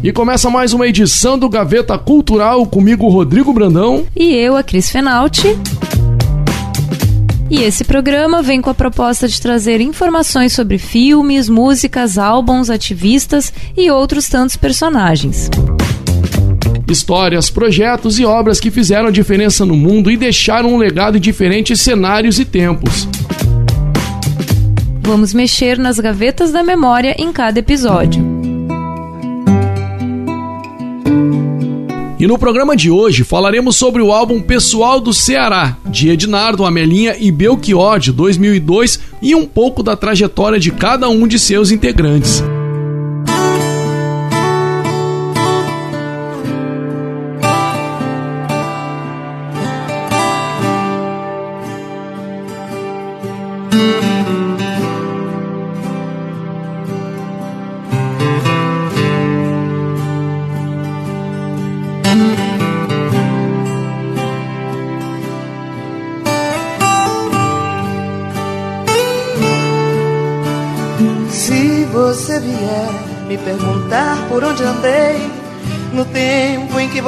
E começa mais uma edição do Gaveta Cultural comigo, Rodrigo Brandão. E eu, a Cris Fenalti. E esse programa vem com a proposta de trazer informações sobre filmes, músicas, álbuns, ativistas e outros tantos personagens. Histórias, projetos e obras que fizeram diferença no mundo e deixaram um legado em diferentes cenários e tempos. Vamos mexer nas gavetas da memória em cada episódio. E no programa de hoje falaremos sobre o álbum Pessoal do Ceará, de Ednardo, Amelinha e Belchior, de 2002, e um pouco da trajetória de cada um de seus integrantes.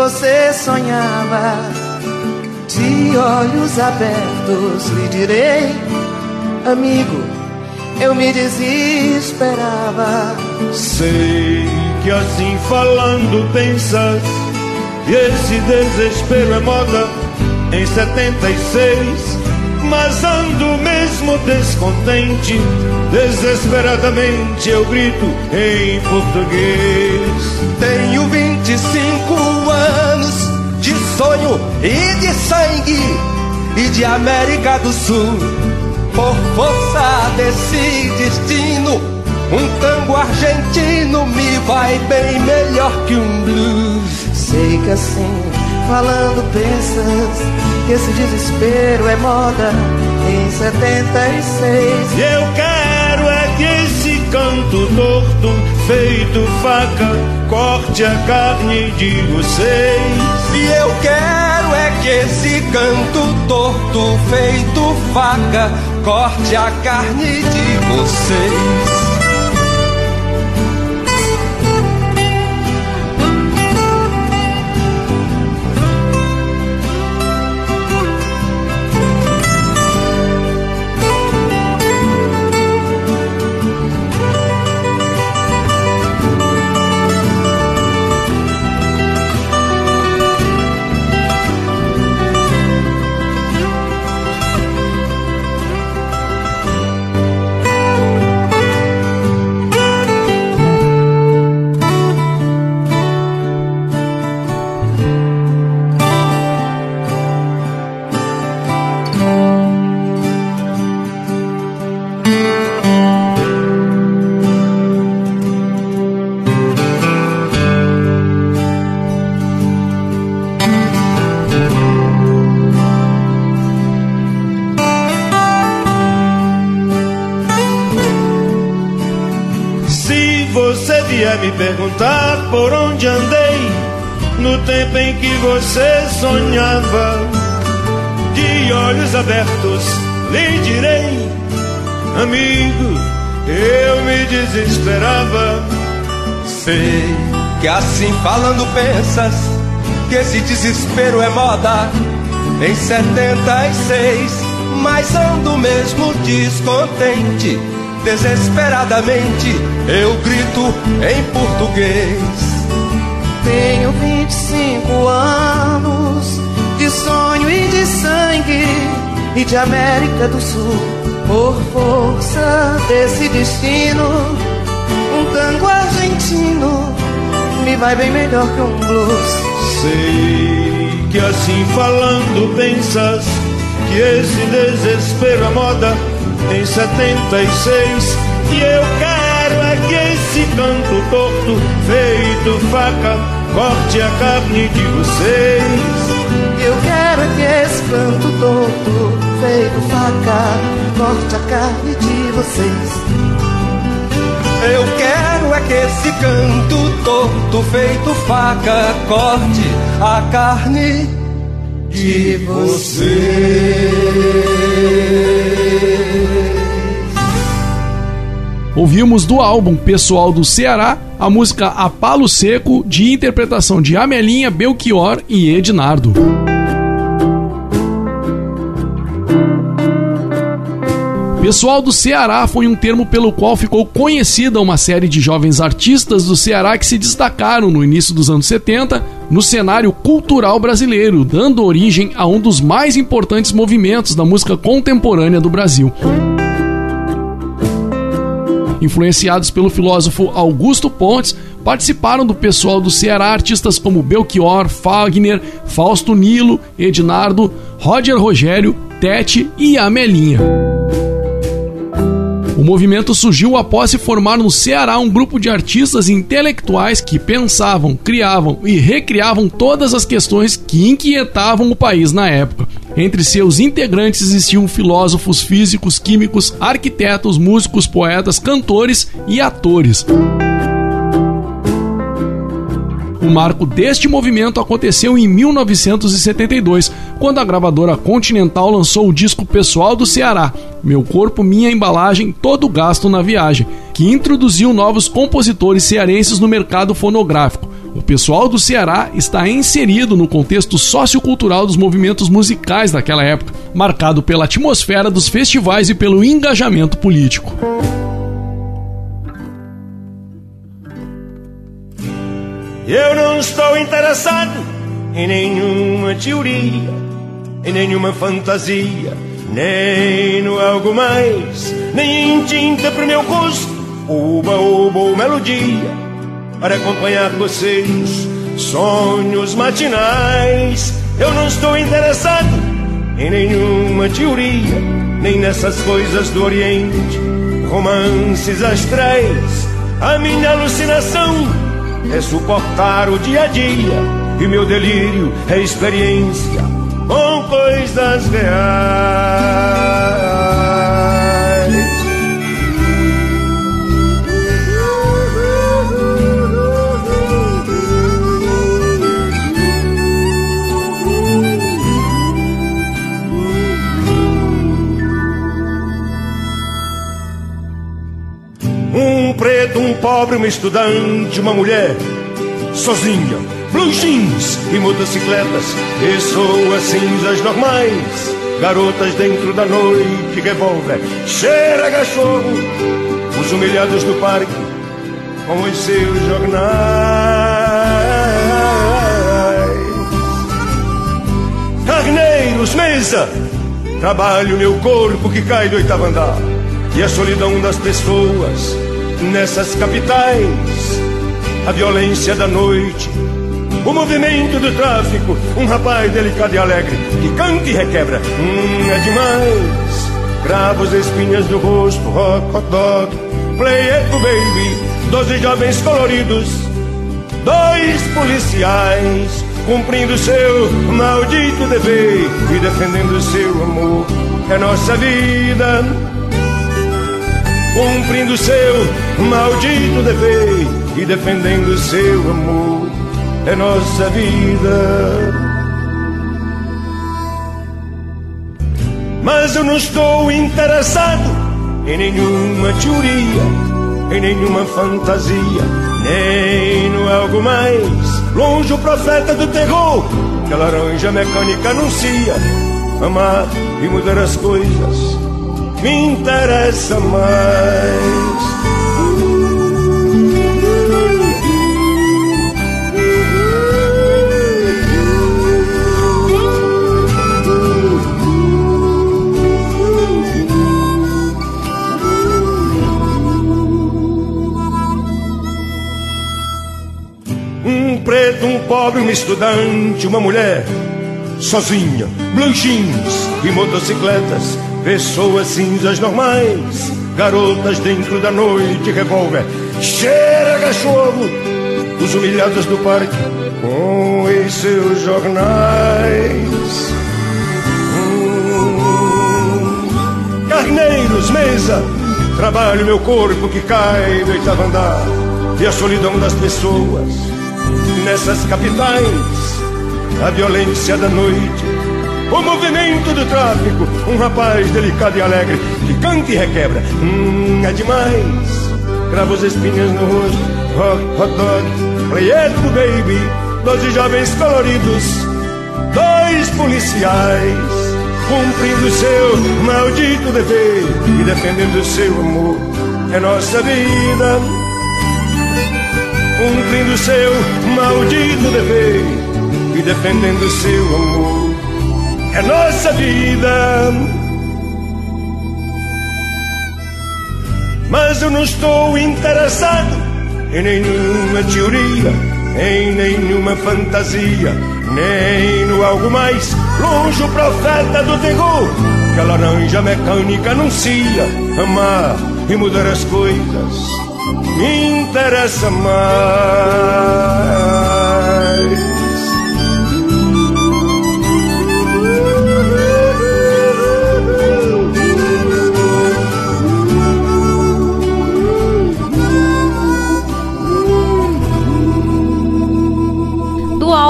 Você sonhava. De olhos abertos lhe direi, amigo, eu me desesperava. Sei que assim falando pensas que esse desespero é moda em 76. Mas ando mesmo descontente, desesperadamente eu grito em português. Tenho 25 anos de sonho e de sangue e de América do Sul. Por força desse destino, um tango argentino me vai bem melhor que um blues. Sei que assim, falando, pensas que esse desespero é moda em 76. E eu quero é que esse canto torto, feito faca, corte a carne de vocês. E eu quero é que esse canto torto, feito faca, corte a carne de vocês. Me perguntar por onde andei no tempo em que você sonhava. De olhos abertos lhe direi, amigo, eu me desesperava. Sei que assim falando pensas que esse desespero é moda em 76, mas ando mesmo descontente Desesperadamente eu grito em português. Tenho 25 anos de sonho e de sangue e de América do Sul. Por força desse destino, um tango argentino me vai bem melhor que um blues. Sei que assim falando pensas que esse desespero é moda em 76 e eu quero é que esse canto torto, feito faca, corte a carne de vocês. Eu quero é que esse canto torto, feito faca, corte a carne de vocês. Eu quero é que esse canto torto feito faca corte a carne de você. Ouvimos do álbum Pessoal do Ceará a música A Palo Seco, de interpretação de Amelinha, Belchior e Ednardo. Pessoal do Ceará foi um termo pelo qual ficou conhecida uma série de jovens artistas do Ceará que se destacaram no início dos anos 70 no cenário cultural brasileiro, dando origem a um dos mais importantes movimentos da música contemporânea do Brasil. Influenciados pelo filósofo Augusto Pontes, participaram do pessoal do Ceará artistas como Belchior, Fagner, Fausto Nilo, Ednardo, Roger Rogério, Tete e Amelinha. O movimento surgiu após se formar no Ceará um grupo de artistas intelectuais que pensavam, criavam e recriavam todas as questões que inquietavam o país na época. Entre seus integrantes existiam filósofos, físicos, químicos, arquitetos, músicos, poetas, cantores e atores. O marco deste movimento aconteceu em 1972, quando a gravadora Continental lançou o disco pessoal do Ceará, Meu Corpo, Minha Embalagem, Todo Gasto na Viagem, que introduziu novos compositores cearenses no mercado fonográfico. O pessoal do Ceará está inserido no contexto sociocultural dos movimentos musicais daquela época, marcado pela atmosfera dos festivais e pelo engajamento político. Eu não estou interessado em nenhuma teoria, em nenhuma fantasia, nem no algo mais, nem em tinta pro meu gosto, uba, uba ou melodia, para acompanhar vocês, sonhos matinais. Eu não estou interessado em nenhuma teoria, nem nessas coisas do Oriente, romances astrais. A minha alucinação é suportar o dia a dia e meu delírio é experiência com coisas reais. Preto, um pobre, um estudante, uma mulher sozinha, blue jeans e motocicletas, pessoas cinzas normais, garotas dentro da noite, revólver, cheira cachorro, os humilhados do parque com os seus jornais. Carneiros, mesa, trabalho meu corpo que cai do oitavo andar. E a solidão das pessoas nessas capitais. A violência da noite, o movimento do tráfico, um rapaz delicado e alegre que canta e requebra. Hum, é demais. Cravos, espinhas do rosto, rock, hot dog, play it, baby. Doze jovens coloridos, dois policiais cumprindo seu maldito dever e defendendo seu amor. É nossa vida cumprindo seu maldito dever e defendendo seu amor, é nossa vida. Mas eu não estou interessado em nenhuma teoria, em nenhuma fantasia, nem no algo mais. Longe o profeta do terror, que a laranja mecânica anuncia. Amar e mudar as coisas me interessa mais. Um pobre, um estudante, uma mulher sozinha, blue jeans e motocicletas pessoas cinzas normais, garotas dentro da noite, revólver, cheira cachorro, os humilhados do parque com os seus jornais. Hum, carneiros, mesa, trabalho meu corpo que cai do oitavo andar e a solidão das pessoas. Nessas capitais, a violência da noite, o movimento do tráfico, um rapaz delicado e alegre que canta e requebra. Hum, é demais. Crava os espinhos no rosto, hot, hot dog, play it, baby, doze jovens coloridos, dois policiais, cumprindo seu maldito dever e defendendo seu amor. É nossa vida, cumprindo seu maldito dever e defendendo seu amor. É nossa vida. Mas eu não estou interessado em nenhuma teoria, em nenhuma fantasia, nem no algo mais longe o profeta do terror que a laranja mecânica anuncia amar e mudar as coisas me interessa mais.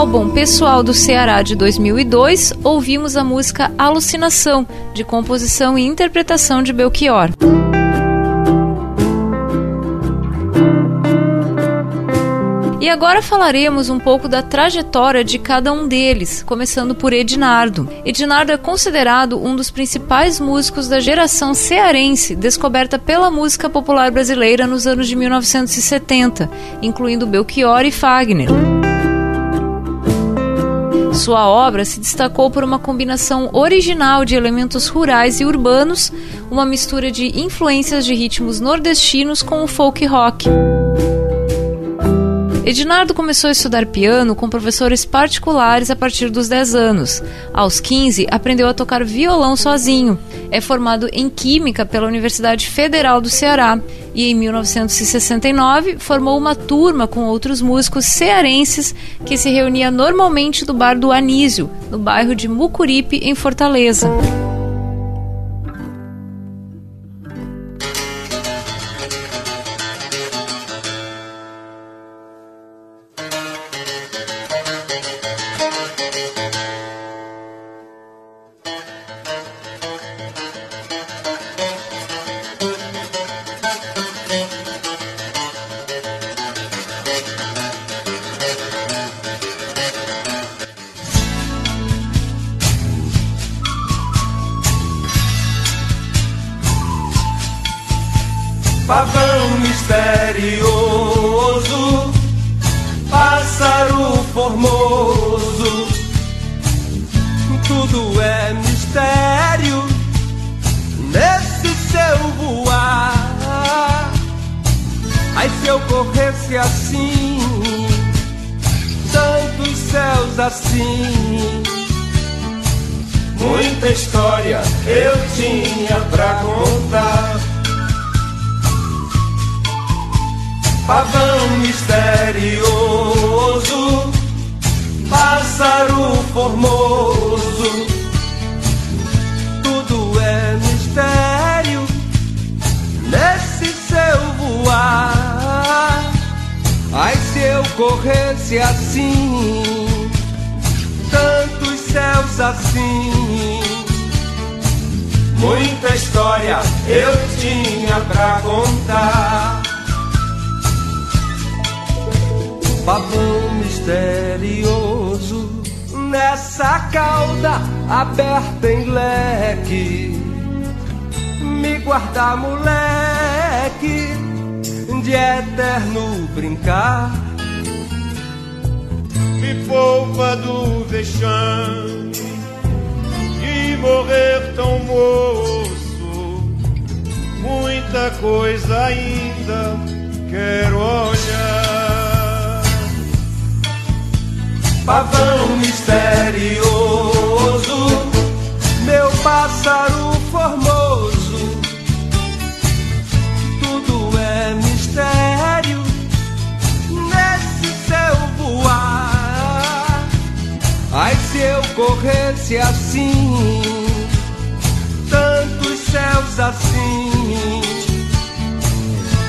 Álbum Pessoal do Ceará de 2002, ouvimos a música Alucinação, de composição e interpretação de Belchior. E agora falaremos um pouco da trajetória de cada um deles, começando por Ednardo. Ednardo é considerado um dos principais músicos da geração cearense, descoberta pela música popular brasileira nos anos de 1970, incluindo Belchior e Fagner. Sua obra se destacou por uma combinação original de elementos rurais e urbanos, uma mistura de influências de ritmos nordestinos com o folk rock. Ednardo começou a estudar piano com professores particulares a partir dos 10 anos. Aos 15, aprendeu a tocar violão sozinho. É formado em Química pela Universidade Federal do Ceará e, em 1969, formou uma turma com outros músicos cearenses que se reunia normalmente no bar do Anísio, no bairro de Mucuripe, em Fortaleza. Assim. Muita história eu tinha pra contar. pavão misterioso nessa cauda aberta em leque. Me guardar, moleque, de eterno brincar. Me poupa do vexame morrer tão moço, muita coisa ainda quero olhar. Pavão misterioso, meu pássaro formoso, tudo é mistério nesse seu voar morresse assim, tantos céus assim.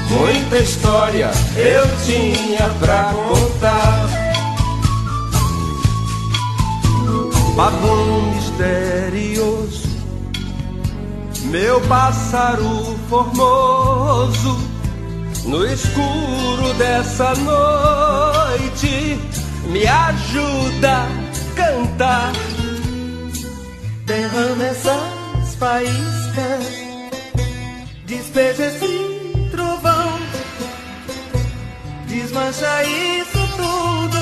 Muita história eu tinha pra contar. Pavão misterioso, meu pássaro formoso, no escuro dessa noite, me ajuda cantar. Derrama essas faíscas, despeja esse trovão, desmancha isso tudo.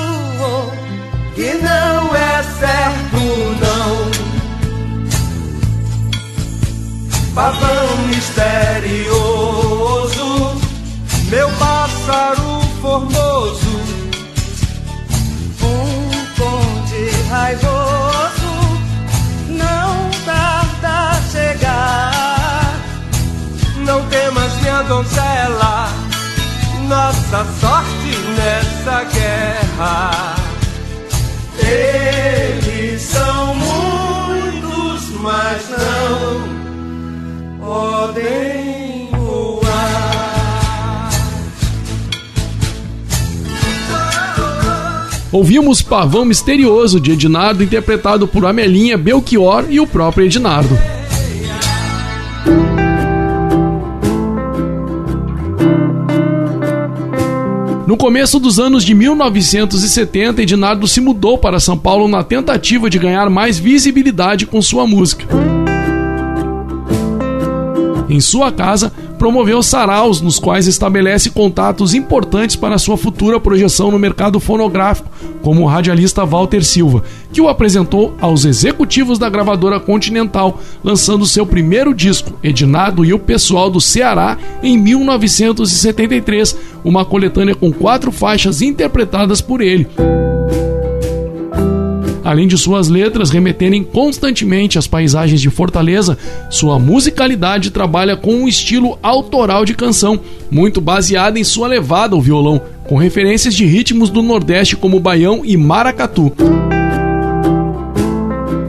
Que não é certo, não. Pavão misterioso, meu pássaro formoso, nossa sorte nessa guerra. Eles são muitos, mas não podem voar. Ouvimos Pavão Misterioso de Ednardo, interpretado por Amelinha, Belchior e o próprio Ednardo. No começo dos anos de 1970, Ednardo se mudou para São Paulo na tentativa de ganhar mais visibilidade com sua música. Em sua casa, promoveu saraus nos quais estabelece contatos importantes para sua futura projeção no mercado fonográfico, como o radialista Walter Silva, que o apresentou aos executivos da gravadora Continental, lançando seu primeiro disco, Ednardo e o Pessoal do Ceará, em 1973, uma coletânea com quatro faixas interpretadas por ele além de suas letras remeterem constantemente às paisagens de Fortaleza, sua musicalidade trabalha com um estilo autoral de canção, muito baseada em sua levada ao violão, com referências de ritmos do Nordeste como baião e maracatu.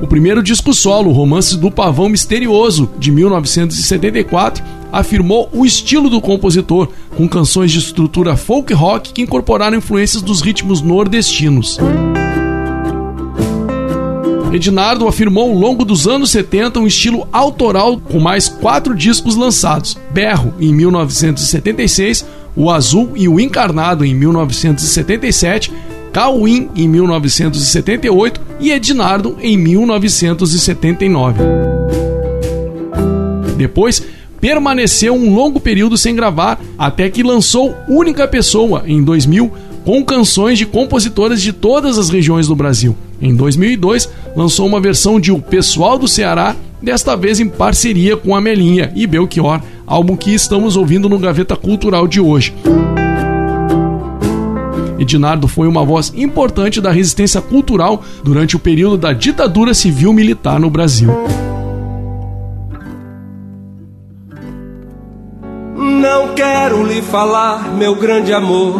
O primeiro disco solo, Romances do Pavão Misterioso, de 1974, afirmou o estilo do compositor, com canções de estrutura folk rock que incorporaram influências dos ritmos nordestinos. Ednardo afirmou ao longo dos anos 70 um estilo autoral com mais quatro discos lançados: Berro, em 1976, O Azul e o Encarnado, em 1977, Cauim, em 1978 e Ednardo, em 1979. Depois, permaneceu um longo período sem gravar, até que lançou Única Pessoa, em 2000, com canções de compositoras de todas as regiões do Brasil. Em 2002, lançou uma versão de O Pessoal do Ceará, desta vez em parceria com Amelinha e Belchior, álbum que estamos ouvindo no Gaveta Cultural de hoje. Ednardo foi uma voz importante da resistência cultural durante o período da ditadura civil-militar no Brasil. Não quero lhe falar, meu grande amor,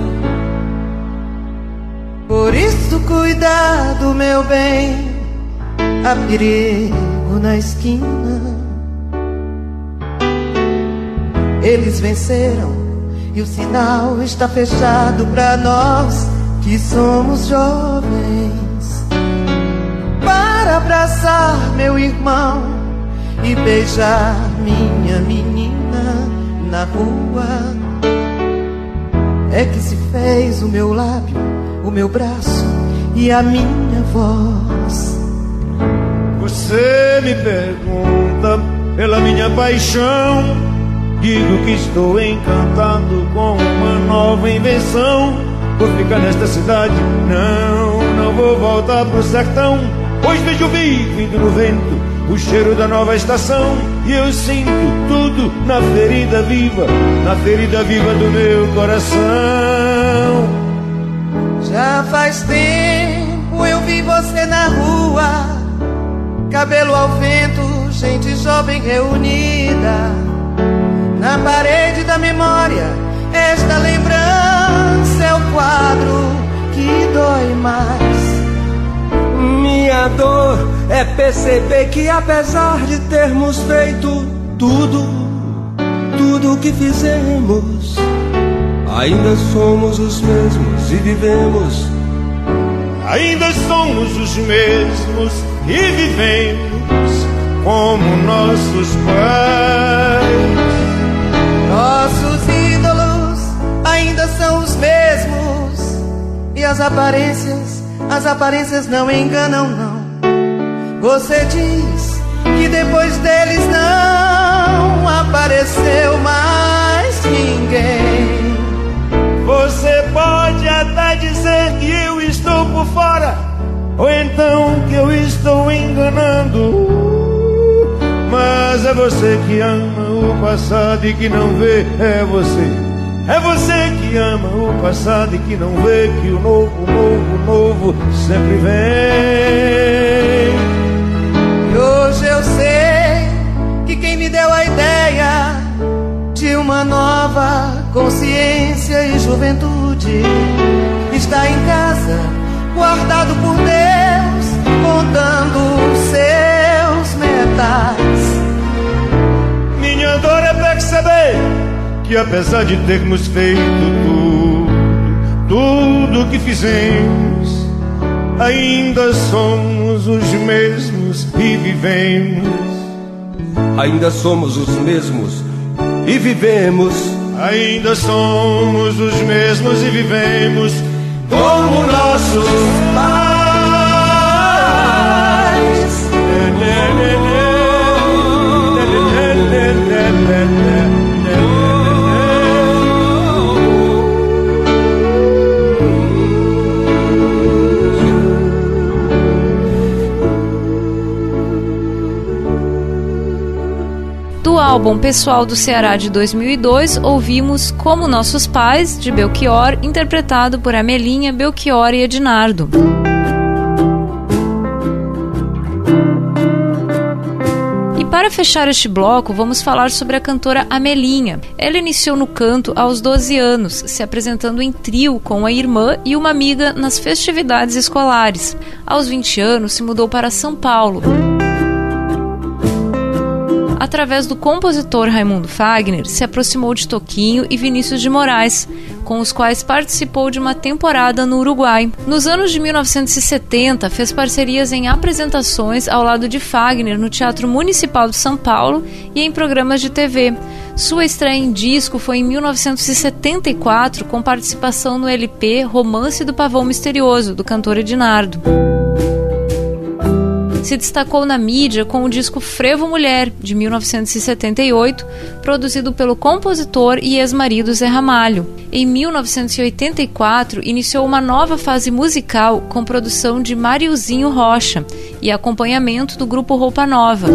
Por isso, cuidado, meu bem, há perigo na esquina. Eles venceram e o sinal está fechado para nós que somos jovens. Para abraçar meu irmão e beijar minha menina na rua. É que se fez o meu lábio, o meu braço e a minha voz. Você me pergunta pela minha paixão. Digo que estou encantado com uma nova invenção. Por ficar nesta cidade, não, não vou voltar pro sertão. Pois vejo vivo no vento o cheiro da nova estação e eu sinto tudo na ferida viva, na ferida viva do meu coração. Já faz tempo eu vi você na rua, cabelo ao vento, gente jovem reunida. Na parede da memória, esta lembrança é o quadro que dói mais. Minha dor é perceber que apesar de termos feito tudo, tudo que fizemos, ainda somos os mesmos e vivemos. Ainda somos os mesmos e vivemos como nossos pais. Nossos ídolos ainda são os mesmos e as aparências, as aparências não enganam não. Você diz que depois deles não apareceu mais ninguém. Você pode até dizer que eu estou por fora, ou então que eu estou enganando. Mas é você que ama o passado e que não vê, é você. É você que ama o passado e que não vê que o novo, novo, novo sempre vem. E hoje eu sei que quem me deu a ideia de uma nova consciência e juventude está em casa, guardado por Deus, contando seus metais. Minha dor é perceber que apesar de termos feito tudo, tudo que fizemos, ainda somos os mesmos e vivemos. Ainda somos os mesmos e vivemos. Ainda somos os mesmos e vivemos como nossos pais. Do álbum Pessoal do Ceará de 2002, ouvimos Como Nossos Pais, de Belchior, interpretado por Amelinha, Belchior e Ednardo. E para fechar este bloco, vamos falar sobre a cantora Amelinha. Ela iniciou no canto aos 12 anos, se apresentando em trio com a irmã e uma amiga nas festividades escolares. Aos 20 anos, se mudou para São Paulo através do compositor Raimundo Fagner, se aproximou de Toquinho e Vinícius de Moraes, com os quais participou de uma temporada no Uruguai. Nos anos de 1970, fez parcerias em apresentações ao lado de Fagner no Teatro Municipal de São Paulo e em programas de TV. Sua estreia em disco foi em 1974, com participação no LP Romance do Pavão Misterioso, do cantor Ednardo se destacou na mídia com o disco Frevo Mulher, de 1978, produzido pelo compositor e ex-marido Zé Ramalho. Em 1984, iniciou uma nova fase musical com produção de Mariozinho Rocha e acompanhamento do grupo Roupa Nova.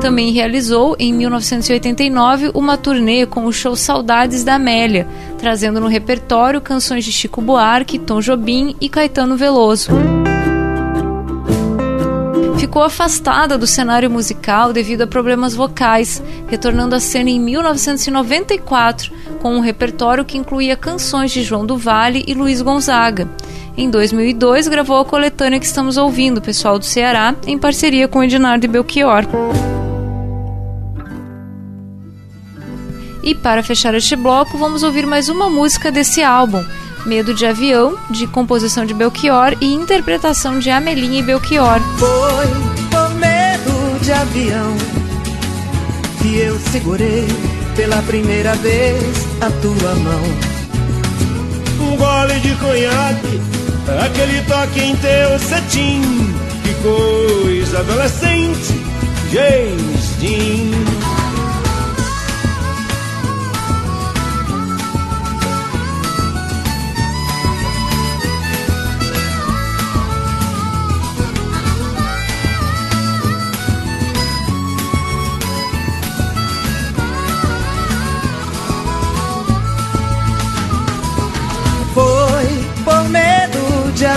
Também realizou, em 1989, uma turnê com o show Saudades da Amélia, trazendo no repertório canções de Chico Buarque, Tom Jobim e Caetano Veloso ficou afastada do cenário musical devido a problemas vocais, retornando à cena em 1994 com um repertório que incluía canções de João do Vale e Luiz Gonzaga. Em 2002, gravou a coletânea que estamos ouvindo, Pessoal do Ceará, em parceria com Ednardo e Belchior. E para fechar este bloco, vamos ouvir mais uma música desse álbum, Medo de Avião, de composição de Belchior e interpretação de Amelinha e Belchior. Foi por medo de avião que eu segurei pela primeira vez a tua mão. Um gole de conhaque, aquele toque em teu cetim, que coisa adolescente, James Dean.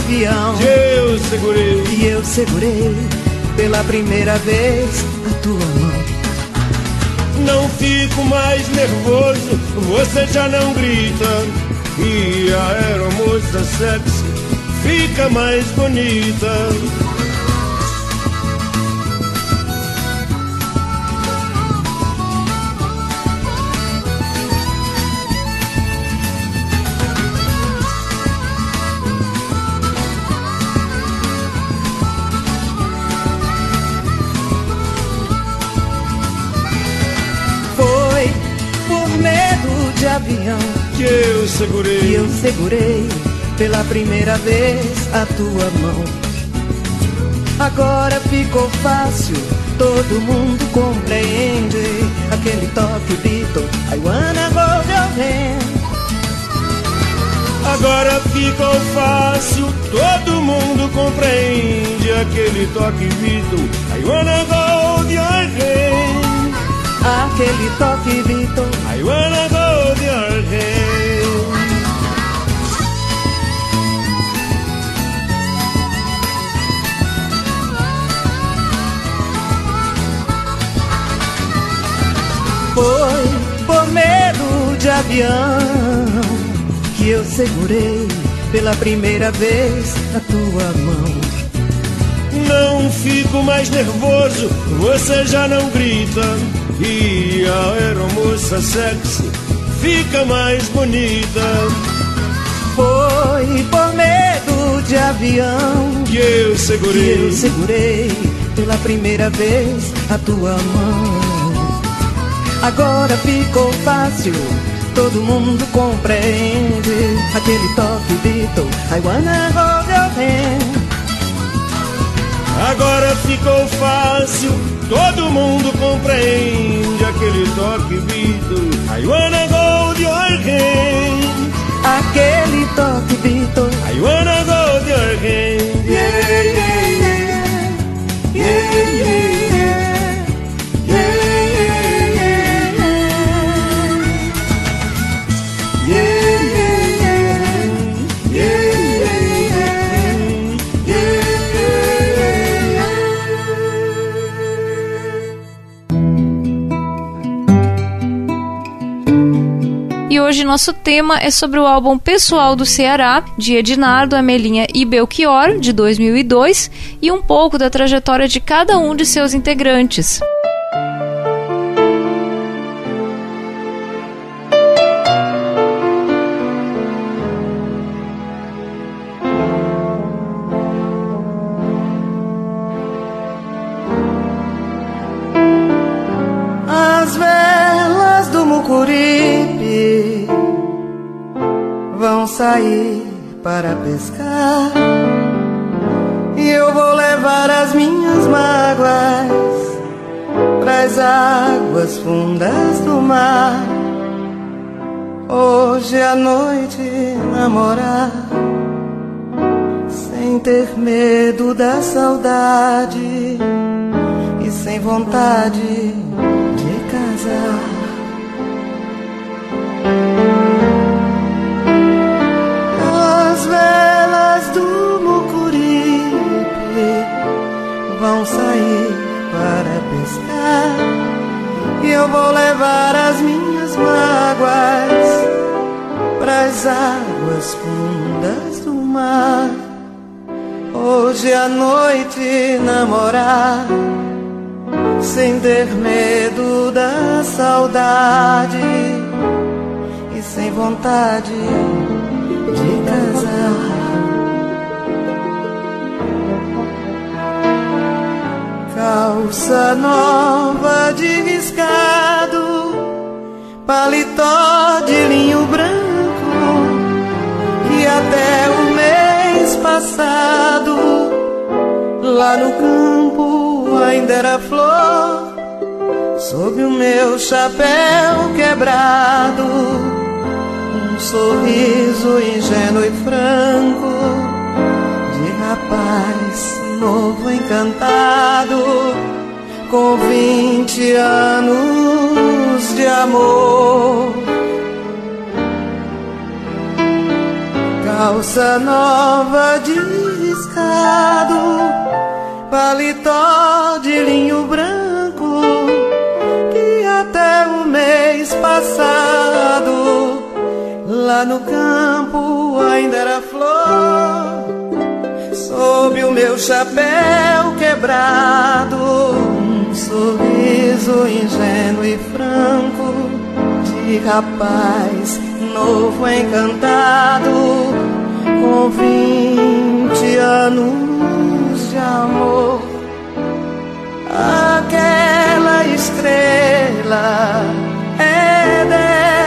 Avião. Eu segurei. E eu segurei pela primeira vez a tua mão. Não fico mais nervoso, você já não grita. E a aeromoça sexy fica mais bonita. Avião que eu segurei. Que eu segurei pela primeira vez a tua mão. Agora ficou fácil, todo mundo compreende aquele toque Beatle, I wanna hold your hand. Agora ficou fácil, todo mundo compreende aquele toque Beatle, I wanna hold your hand. Aquele toque Beatle, I wanna hold Foi por medo de avião que eu segurei pela primeira vez a tua mão. Não fico mais nervoso, você já não grita. E a aeromoça sexy fica mais bonita. Foi por medo de avião que eu segurei, que eu segurei pela primeira vez a tua mão. Agora ficou fácil, todo mundo compreende aquele toque Beatle. I wanna hold your hand. Agora ficou fácil, todo mundo compreende aquele toque Beatle. I wanna hold your hand. Aquele toque Beatle. I wanna hold your hand. Yeah, yeah, nosso tema é sobre o álbum pessoal do Ceará, de Ednardo, Amelinha e Belchior, de 2002, e um pouco da trajetória de cada um de seus integrantes. Sair para pescar e eu vou levar as minhas mágoas para as águas fundas do mar. Hoje à noite namorar sem ter medo da saudade e sem vontade eu vou levar as minhas mágoas para as águas fundas do mar. Hoje à noite namorar sem ter medo da saudade e sem vontade de casar. Calça nova de riscado, paletó de linho branco, que até o mês passado, lá no campo ainda era flor, sob o meu chapéu quebrado um sorriso ingênuo e franco novo encantado com vinte anos de amor. Calça nova de bordado, paletó de linho branco, que até o mês passado, lá no campo ainda era flor, sob o meu chapéu quebrado, um sorriso ingênuo e franco de rapaz novo encantado com vinte anos de amor. Aquela estrela é dela,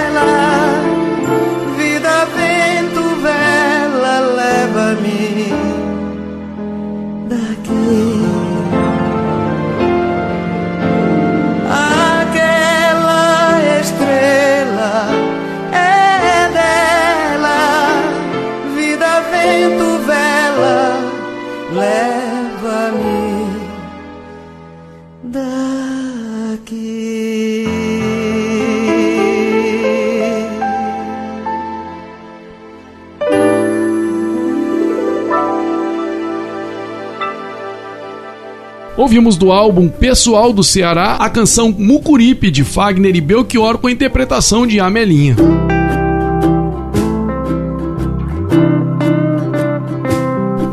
Ouvimos do álbum Pessoal do Ceará a canção Mucuripe de Fagner e Belchior com a interpretação de Amelinha.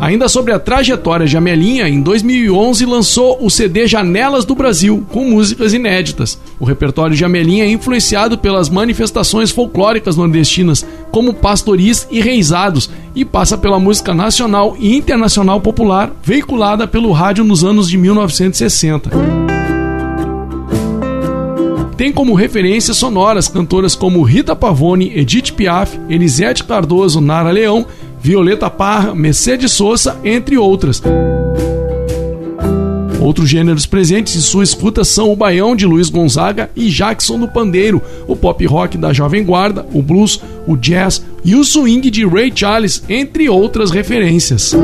Ainda sobre a trajetória de Amelinha, em 2011 lançou o CD Janelas do Brasil, com músicas inéditas. O repertório de Amelinha é influenciado pelas manifestações folclóricas nordestinas, como pastoris e reisados, e passa pela música nacional e internacional popular, veiculada pelo rádio nos anos de 1960. Tem como referências sonoras cantoras como Rita Pavone, Edith Piaf, Elisete Cardoso, Nara Leão, Violeta Parra, Mercedes Sosa, entre outras. Outros gêneros presentes em sua escuta são o baião de Luiz Gonzaga e Jackson do Pandeiro, o pop rock da Jovem Guarda, o blues, o jazz e o swing de Ray Charles, entre outras referências.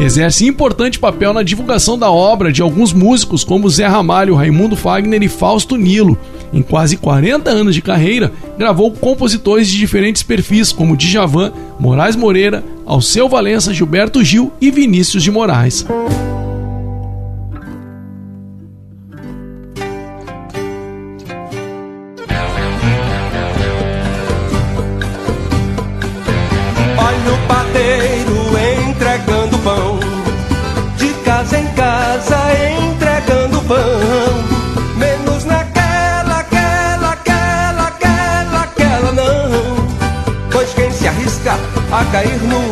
Exerce importante papel na divulgação da obra de alguns músicos como Zé Ramalho, Raimundo Fagner e Fausto Nilo. Em quase 40 anos de carreira, gravou compositores de diferentes perfis como Djavan, Moraes Moreira, Alceu Valença, Gilberto Gil e Vinícius de Moraes.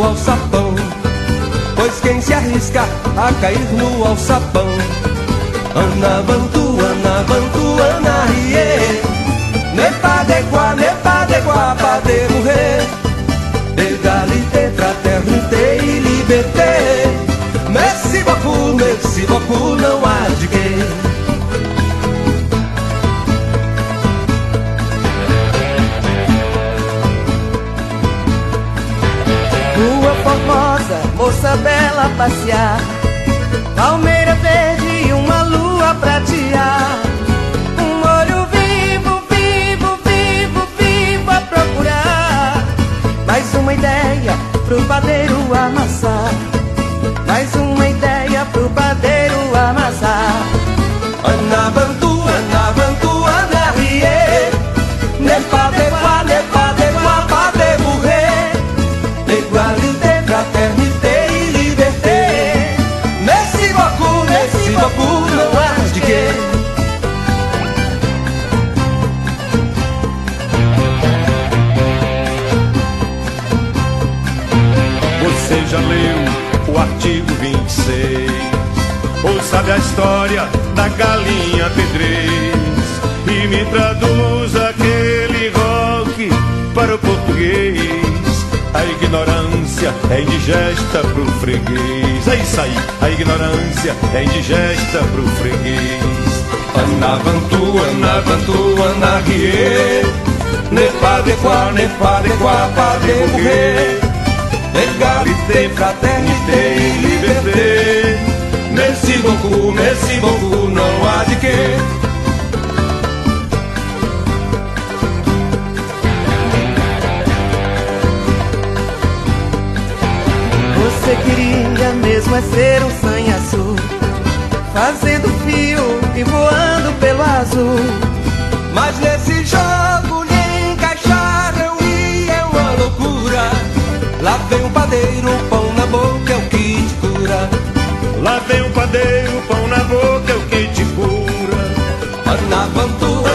Alçapão, pois quem se arrisca a cair no alçapão. Ana Bantu, Ana Bantu, Ana Rie, Nepadeguá, Nepadeguá, Pade morrer. Égalité, fraternité e liberté. Merci beaucoup, merci beaucoup, não há de quê. Moça bela passear. Palmeira verde e uma lua pratear. Um olho vivo, vivo, vivo, vivo a procurar. Mais uma ideia pro padeiro amassar. Mais uma ideia sabe a história da galinha pedrez E me traduz aquele rock para o português A ignorância é indigesta pro freguês É isso aí, a ignorância é indigesta pro freguês Anavantu, Anavantu, Anarie. Nepadequá, Nepadequá, Pade morrer. Égalité, fraternité e liberté. Merci beaucoup, merci beaucoup, não há de quê. Você que Olha mesmo é ser um sanhaçu Fazendo fio e voando pelo azul. Mas nesse jogo lhe encaixar eu ia é uma loucura. Lá vem um padeiro, pão na boca é o que te cura Lá vem um padeiro, pão na boca é o que te cura. Anavantu,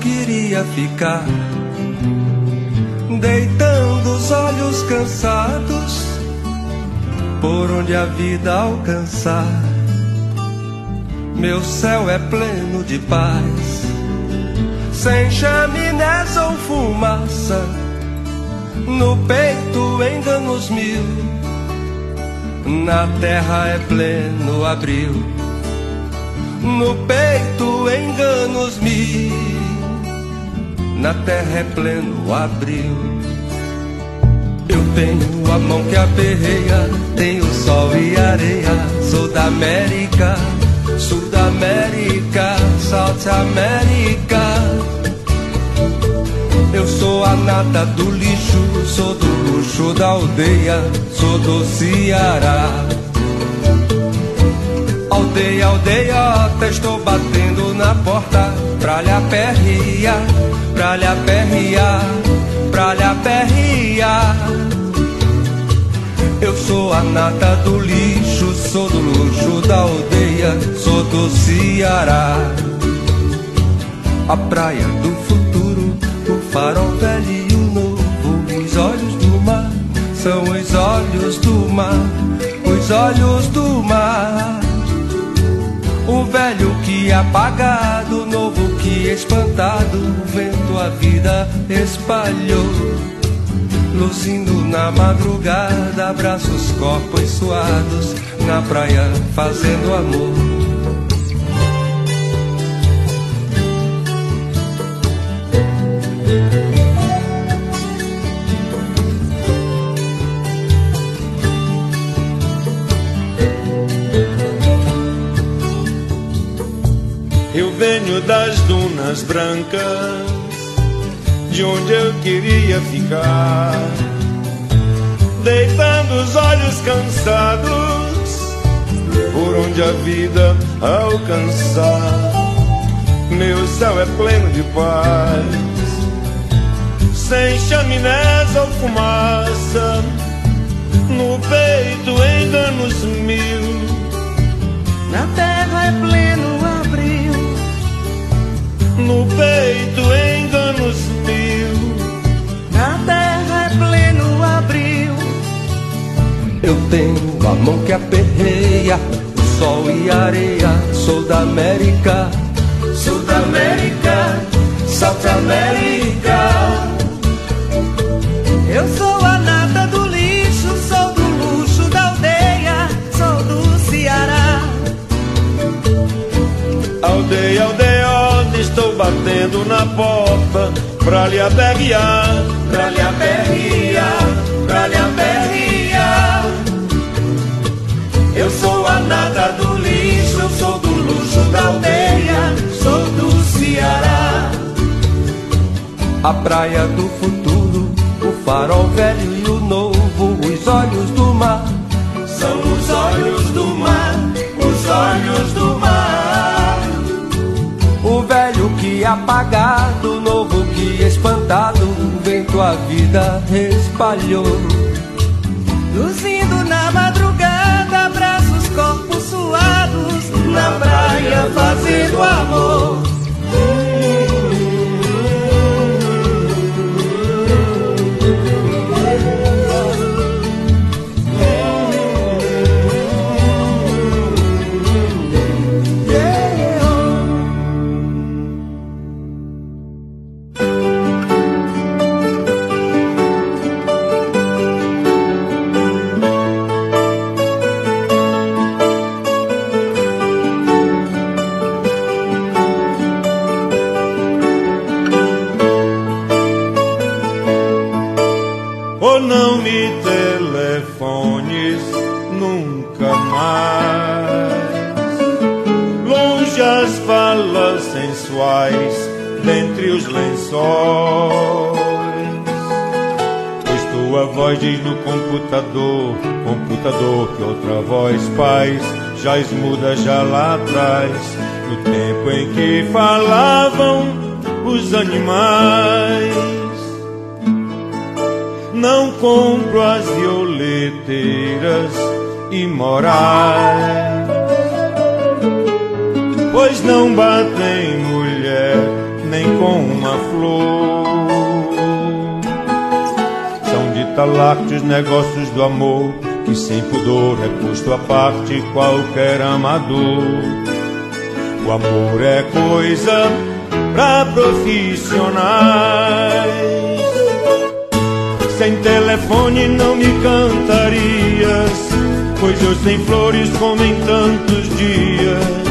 queria ficar. Deitando os olhos cansados, por onde a vida alcançar. Meu céu é pleno de paz, sem chaminés ou fumaça. No peito enganos mil, na terra é pleno abril no peito enganos mil, na terra é pleno abril. Eu tenho a mão que aperreia, tenho sol e areia, sou da América, sul da América, South América. Eu sou a nata do lixo, sou do luxo da aldeia, sou do Ceará. Aldeia, aldeiota, estou batendo na porta pra lhe aperrear, pra lhe aperrear, pra lhe. Eu sou a nata do lixo, sou do luxo da aldeia, sou do Ceará. A praia do futuro, o farol velho e o novo, os olhos do mar, são os olhos do mar, os olhos do mar. O velho que apagado, o novo que espantado, o vento a vida espalhou. Luzindo na madrugada, abraços corpos suados, na praia fazendo amor. Venho das dunas brancas, de onde eu queria ficar. Deitando os olhos cansados, por onde a vida alcançar. Meu céu é pleno de paz, sem chaminés ou fumaça. No peito enganos mil. Na terra é pleno No peito enganos mil. Na terra é pleno abril Eu tenho a mão que aperreia, o sol e a areia. Sou da América, Sul da América, South América. Eu sou a nata do lixo, sou do luxo da aldeia, sou do Ceará. Aldeia, estou batendo na porta pra lhe aperrear. Pra lhe aperrear, pra lhe aperrear. Eu sou a nata do lixo, eu sou do luxo da aldeia, sou do Ceará. A praia do futuro, o farol velho e o novo, os olhos do mar, apagado, novo que espantado, o vento a vida espalhou. Luzindo na madrugada, braços, corpos suados, na praia fazendo amor. Lençóis. Pois tua voz diz no computador, computador que outra voz faz, já esmuda já lá atrás, no tempo em que falavam os animais. Não compro as violeteiras imorais pois não batem mulher nem com uma flor. São de talácteos negócios do amor, que sem pudor é posto à parte qualquer amador. O amor é coisa pra profissionais. Sem telefone não me cantarias, pois eu sem flores como em tantos dias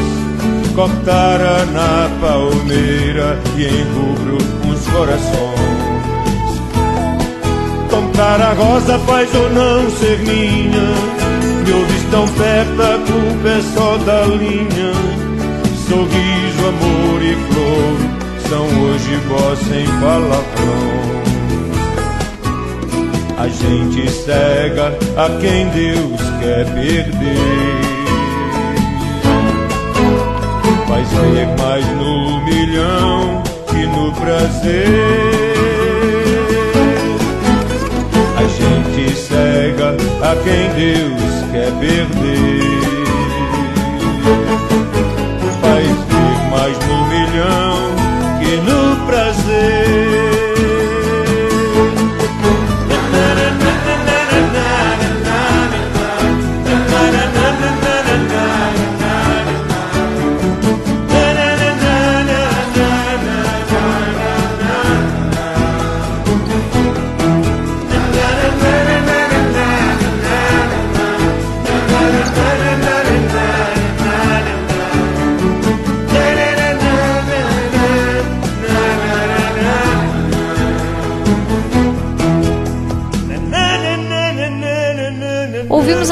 cortara na palmeira e em rubro uns corações. Contar a rosa faz ou não ser minha, me ouves tão perto, a culpa é só da linha. Sorriso, amor e flor são hoje voz sem palavrão. A gente cega a quem Deus quer perder faz ver mais no milhão que no prazer. A gente cega a quem Deus quer perder. Faz ver mais no milhão que no prazer.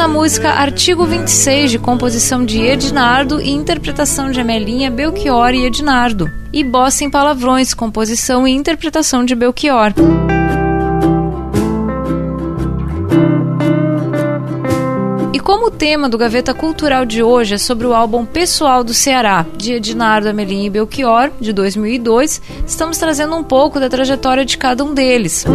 A música Artigo 26, de composição de Ednardo e interpretação de Amelinha, Belchior e Ednardo. E Bossa em Palavrões, composição e interpretação de Belchior. E como o tema do Gaveta Cultural de hoje é sobre o álbum Pessoal do Ceará, de Ednardo, Amelinha e Belchior, de 2002, estamos trazendo um pouco da trajetória de cada um deles.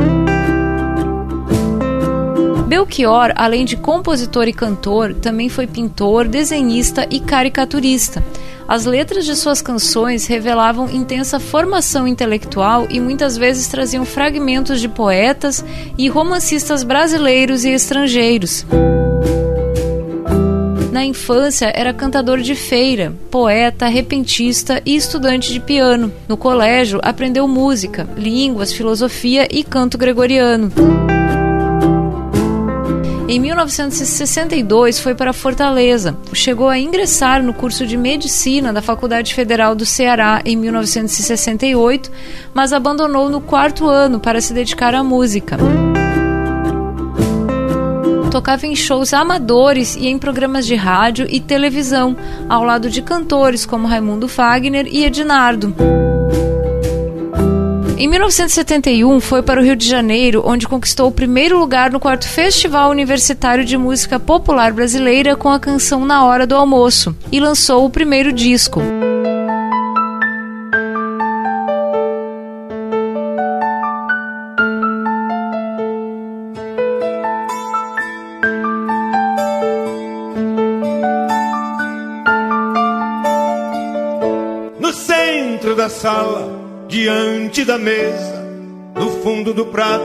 Belchior, além de compositor e cantor, também foi pintor, desenhista e caricaturista. As letras de suas canções revelavam intensa formação intelectual e muitas vezes traziam fragmentos de poetas e romancistas brasileiros e estrangeiros. Na infância, era cantador de feira, poeta, repentista e estudante de piano. No colégio, aprendeu música, línguas, filosofia e canto gregoriano. Em 1962 foi para Fortaleza. Chegou a ingressar no curso de medicina da Faculdade Federal do Ceará em 1968, mas abandonou no quarto ano para se dedicar à música tocava em shows amadores e em programas de rádio e televisão, ao lado de cantores como Raimundo Fagner e Ednardo. Em 1971, foi para o Rio de Janeiro, onde conquistou o primeiro lugar no quarto Festival Universitário de Música Popular Brasileira com a canção Na Hora do Almoço e lançou o primeiro disco. No centro da sala diante da mesa, no fundo do prato,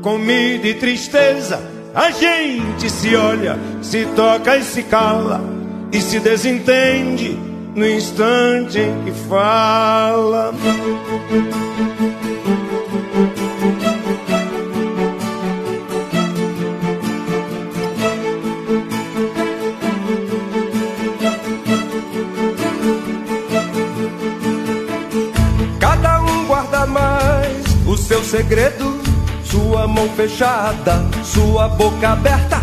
comida e tristeza. A gente se olha, se toca e se cala, e se desentende no instante em que fala. Fechada, sua boca aberta,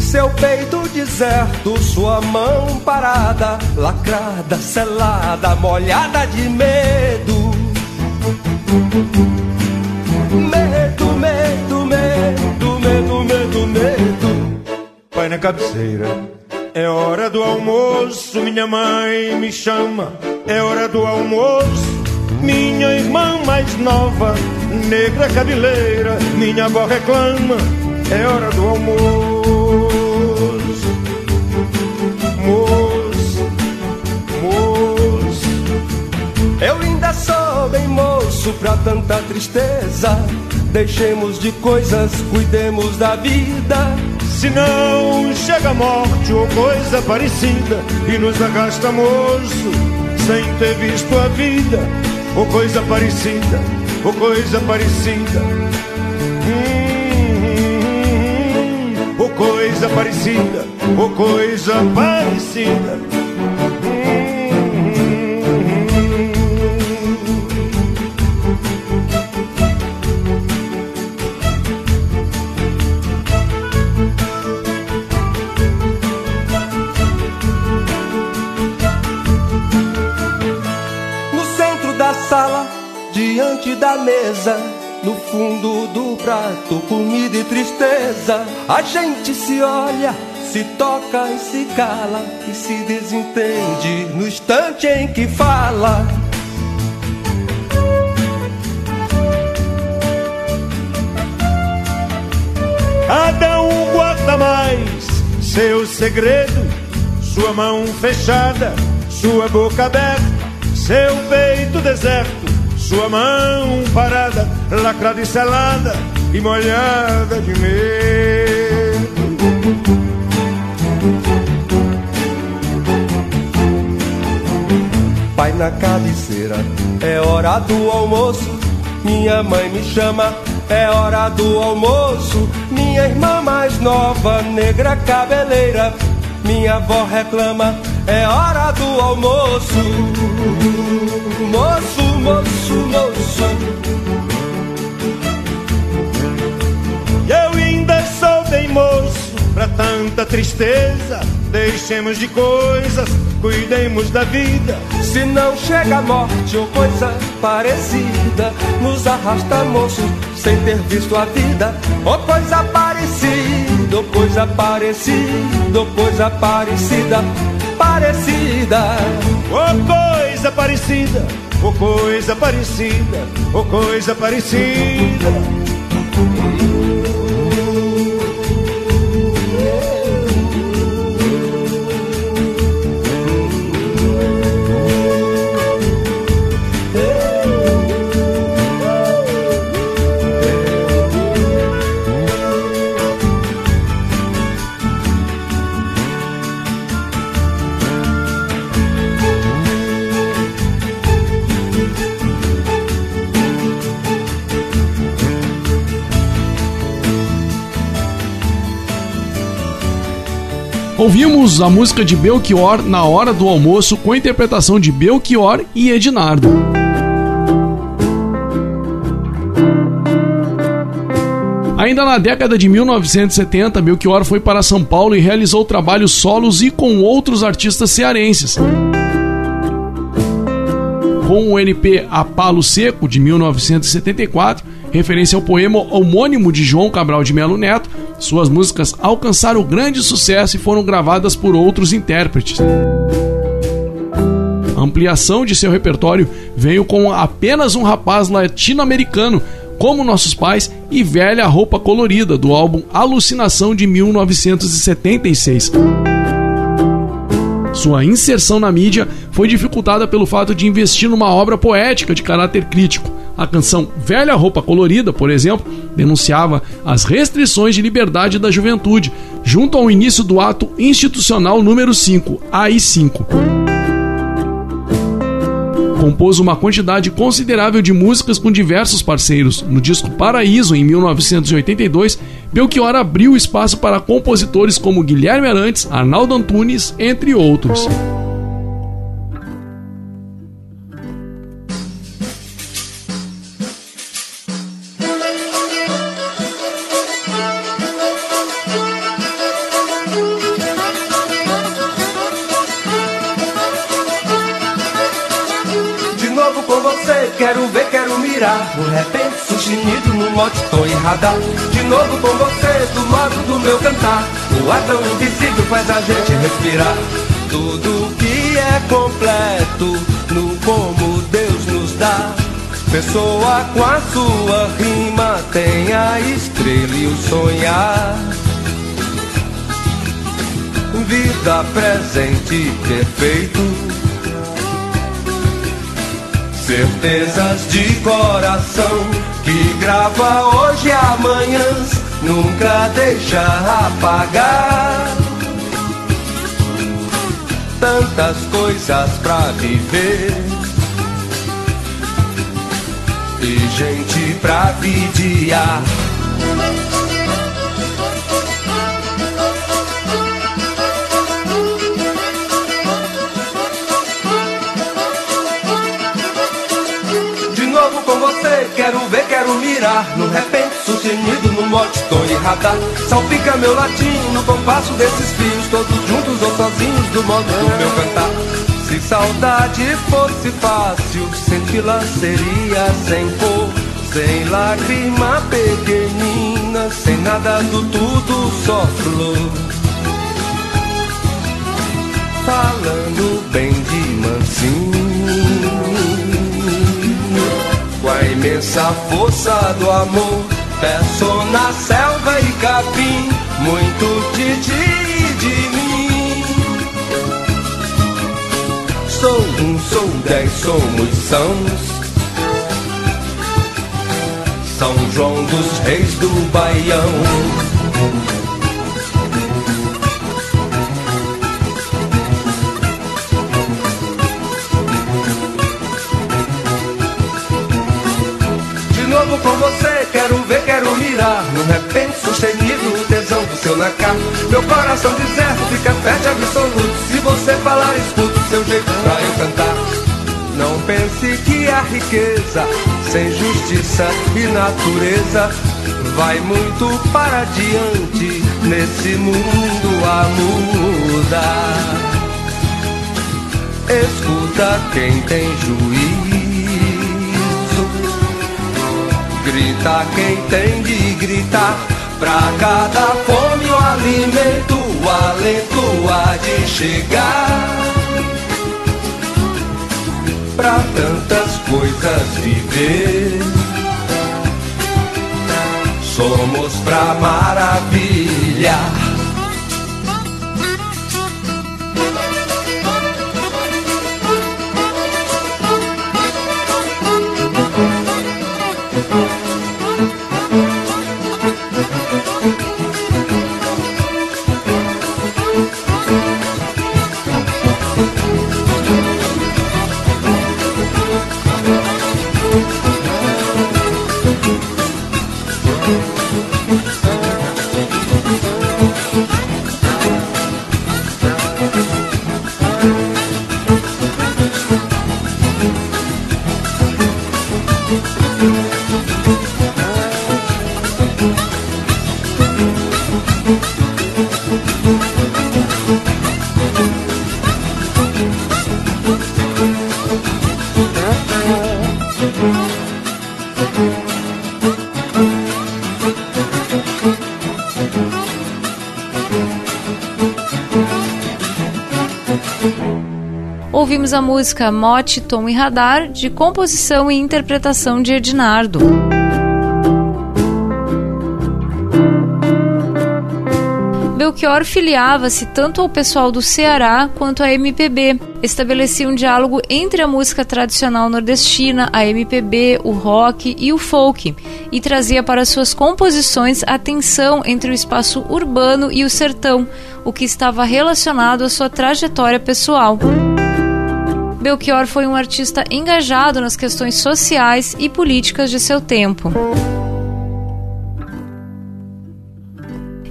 seu peito deserto, sua mão parada, lacrada, selada, molhada de medo. Medo, medo, medo, medo, medo, medo. Pai na cabeceira, é hora do almoço, minha mãe me chama, é hora do almoço. Minha irmã mais nova negra cabeleira, minha avó reclama, é hora do almoço. Moço, moço. Eu ainda sou bem moço pra tanta tristeza. Deixemos de coisas, cuidemos da vida. Se não chega a morte ou coisa parecida e nos agasta moço, sem ter visto a vida ou coisa parecida ou coisa parecida. Hum, hum, hum, ou coisa parecida, ou coisa parecida. Da mesa, no fundo do prato, comida e tristeza. A gente se olha, se toca e se cala, e se desentende no instante em que fala. Cada um guarda mais seu segredo, sua mão fechada, sua boca aberta, seu peito deserto sua mão parada, lacrada e selada e molhada de medo. Pai na cabeceira, é hora do almoço. Minha mãe me chama, é hora do almoço. Minha irmã mais nova, negra cabeleira. Minha avó reclama, é hora do almoço. Moço, moço, moço. Eu ainda sou bem moço pra tanta tristeza. Deixemos de coisas, cuidemos da vida. Se não chega a morte ou coisa parecida, nos arrasta moço sem ter visto a vida. Ou coisa parecida, ou coisa parecida, ou coisa parecida parecida. Oh, coisa parecida, oh, coisa parecida, oh, coisa parecida. Ouvimos a música de Belchior na hora do almoço com a interpretação de Belchior e Ednardo. Ainda na década de 1970, Belchior foi para São Paulo e realizou trabalhos solos e com outros artistas cearenses. Com o NP A Palo Seco, de 1974, referência ao poema homônimo de João Cabral de Melo Neto, suas músicas alcançaram grande sucesso e foram gravadas por outros intérpretes. A ampliação de seu repertório veio com apenas um rapaz latino-americano, como Nossos Pais e Velha Roupa Colorida, do álbum Alucinação de 1976. Sua inserção na mídia foi dificultada pelo fato de investir numa obra poética de caráter crítico. A canção Velha Roupa Colorida, por exemplo, denunciava as restrições de liberdade da juventude, junto ao início do ato institucional número 5, AI5 compôs uma quantidade considerável de músicas com diversos parceiros. No disco Paraíso, em 1982, Belchior abriu espaço para compositores como Guilherme Arantes, Arnaldo Antunes, entre outros. No repente sustenido no mote tom e radar De novo com você, do modo do meu cantar. O ar tão invisível faz a gente respirar. Tudo que é completo no como Deus nos dá. Pessoa com a sua rima tem a estrela e o sonhar. Vida presente perfeito Certezas de coração que grava hoje e amanhã, nunca deixa apagar. Tantas coisas pra viver e gente pra vidiar. Mirar No repente sustenido no mote, tom e radar. Salpica meu latim no compasso desses fios Todos juntos ou sozinhos do modo do meu cantar. Se saudade fosse fácil Senti-la seria sem cor Sem lágrima pequenina Sem nada do tudo, só flor. Falando bem de mansinho com a imensa força do amor. Peço na selva e capim muito de ti e de mim. Sou um, sou dez, somos sãos. São João dos Reis do Baião. Com você, quero ver, quero mirar. No repente sustenido, o tesão do seu nacar. Meu coração deserto fica fértil absoluto. Se você falar, escuto seu jeito pra eu cantar. Não pense que a riqueza, sem justiça e natureza, vai muito para diante nesse mundo a mudar. Escuta quem tem juízo grita quem tem de gritar. Pra cada fome o alimento, o alento há de chegar. Pra tantas coisas viver, somos pra maravilhar. A música Mote, Tom e Radar, de composição e interpretação de Ednardo. Belchior filiava-se tanto ao pessoal do Ceará quanto à MPB. Estabelecia um diálogo entre a música tradicional nordestina, a MPB, o rock e o folk, e trazia para suas composições a tensão entre o espaço urbano e o sertão, o que estava relacionado à sua trajetória pessoal. Belchior foi um artista engajado nas questões sociais e políticas de seu tempo.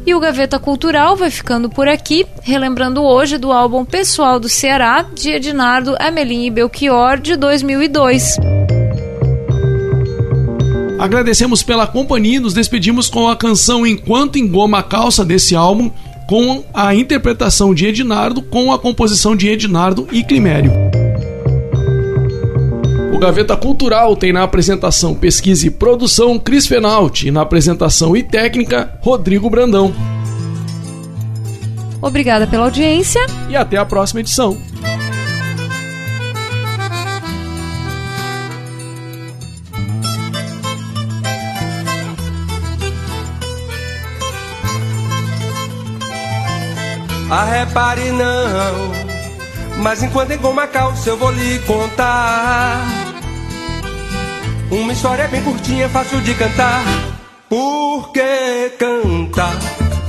E o Gaveta Cultural vai ficando por aqui, relembrando hoje do álbum Pessoal do Ceará, de Ednardo, Amelim e Belchior, de 2002. Agradecemos pela companhia e nos despedimos com a canção Enquanto Engoma a Calça desse álbum, com a interpretação de Ednardo, com a composição de Ednardo e Climério. Gaveta Cultural tem na apresentação, pesquisa e produção Cris Fenalti e na apresentação e técnica Rodrigo Brandão. Obrigada pela audiência e até a próxima edição. Ah, repare não, mas enquanto em goma calça eu vou lhe contar Uma história bem curtinha, fácil de cantar. Porque cantar?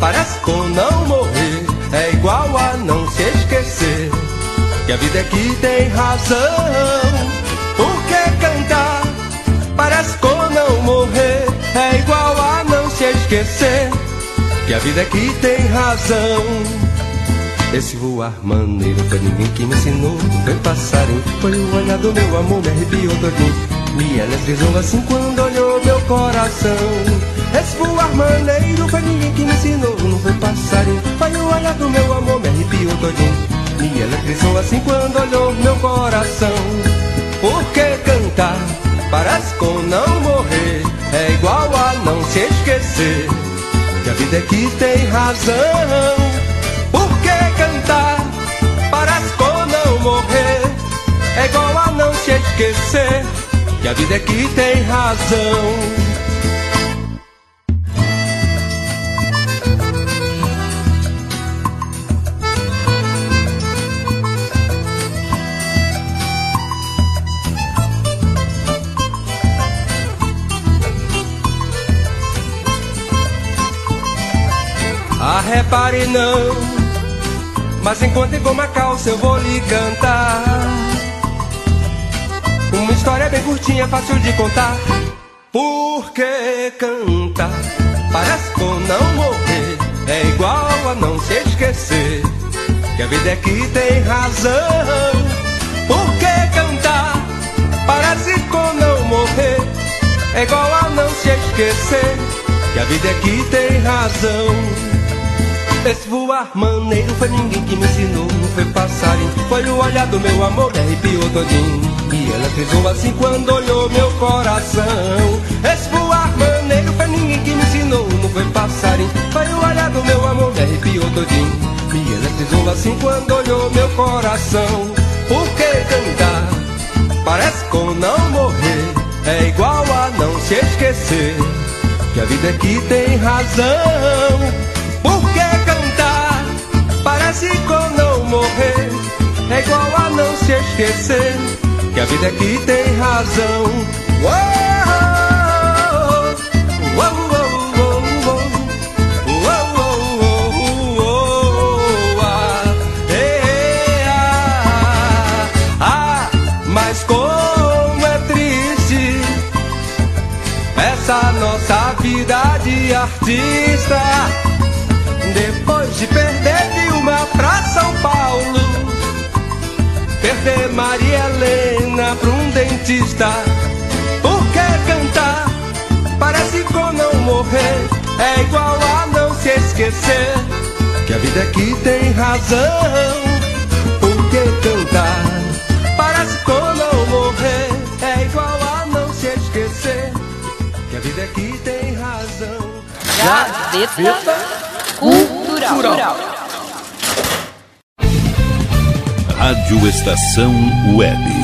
Parece com não morrer. É igual a não se esquecer Que a vida é que tem razão. Porque cantar? Parece com não morrer. É igual a não se esquecer Que a vida é que tem razão. Esse voar maneiro foi ninguém que me ensinou. Foi passarinho, foi o olhar do meu amor Me arrepiou todinho Me eletrizou assim quando olhou meu coração. Esse voar maneiro foi ninguém que me ensinou Não foi passarinho, foi o olhar do meu amor Me arrepiou todinho. Me eletrizou assim quando olhou meu coração. Porque cantar parece com não morrer? É igual a não se esquecer. Que a vida é que tem razão. Cantar, parece com não morrer. É igual a não se esquecer que a vida é que tem razão. Ah, repare não mas enquanto em goma calça eu vou lhe cantar História bem curtinha, fácil de contar. Porque cantar parece com não morrer? É igual a não se esquecer Que a vida é que tem razão. Porque cantar parece com não morrer? É igual a não se esquecer Que a vida é que tem razão esse voar maneiro foi ninguém que me ensinou, não foi passarinho. Foi o olhar do meu amor, me arrepiou todinho. E ela frisou assim quando olhou meu coração. Esse voar maneiro foi ninguém que me ensinou, não foi passarinho. Foi o olhar do meu amor, me arrepiou todinho. E ela frisou assim quando olhou meu coração. Por que cantar? Parece com não morrer. É igual a não se esquecer. Que a vida aqui tem razão. Parece com não morrer, é igual a não se esquecer que a vida aqui tem razão. mas como é triste essa nossa vida artista. Depois de perder Paulo, perder Maria Helena pra um dentista. Por que cantar? Parece com não morrer, é igual a não se esquecer que a vida aqui tem razão. Por que cantar? Parece com não morrer, é igual a não se esquecer que a vida aqui tem razão. Gaveta. Cultural. Cultural. Rádio Estação Web.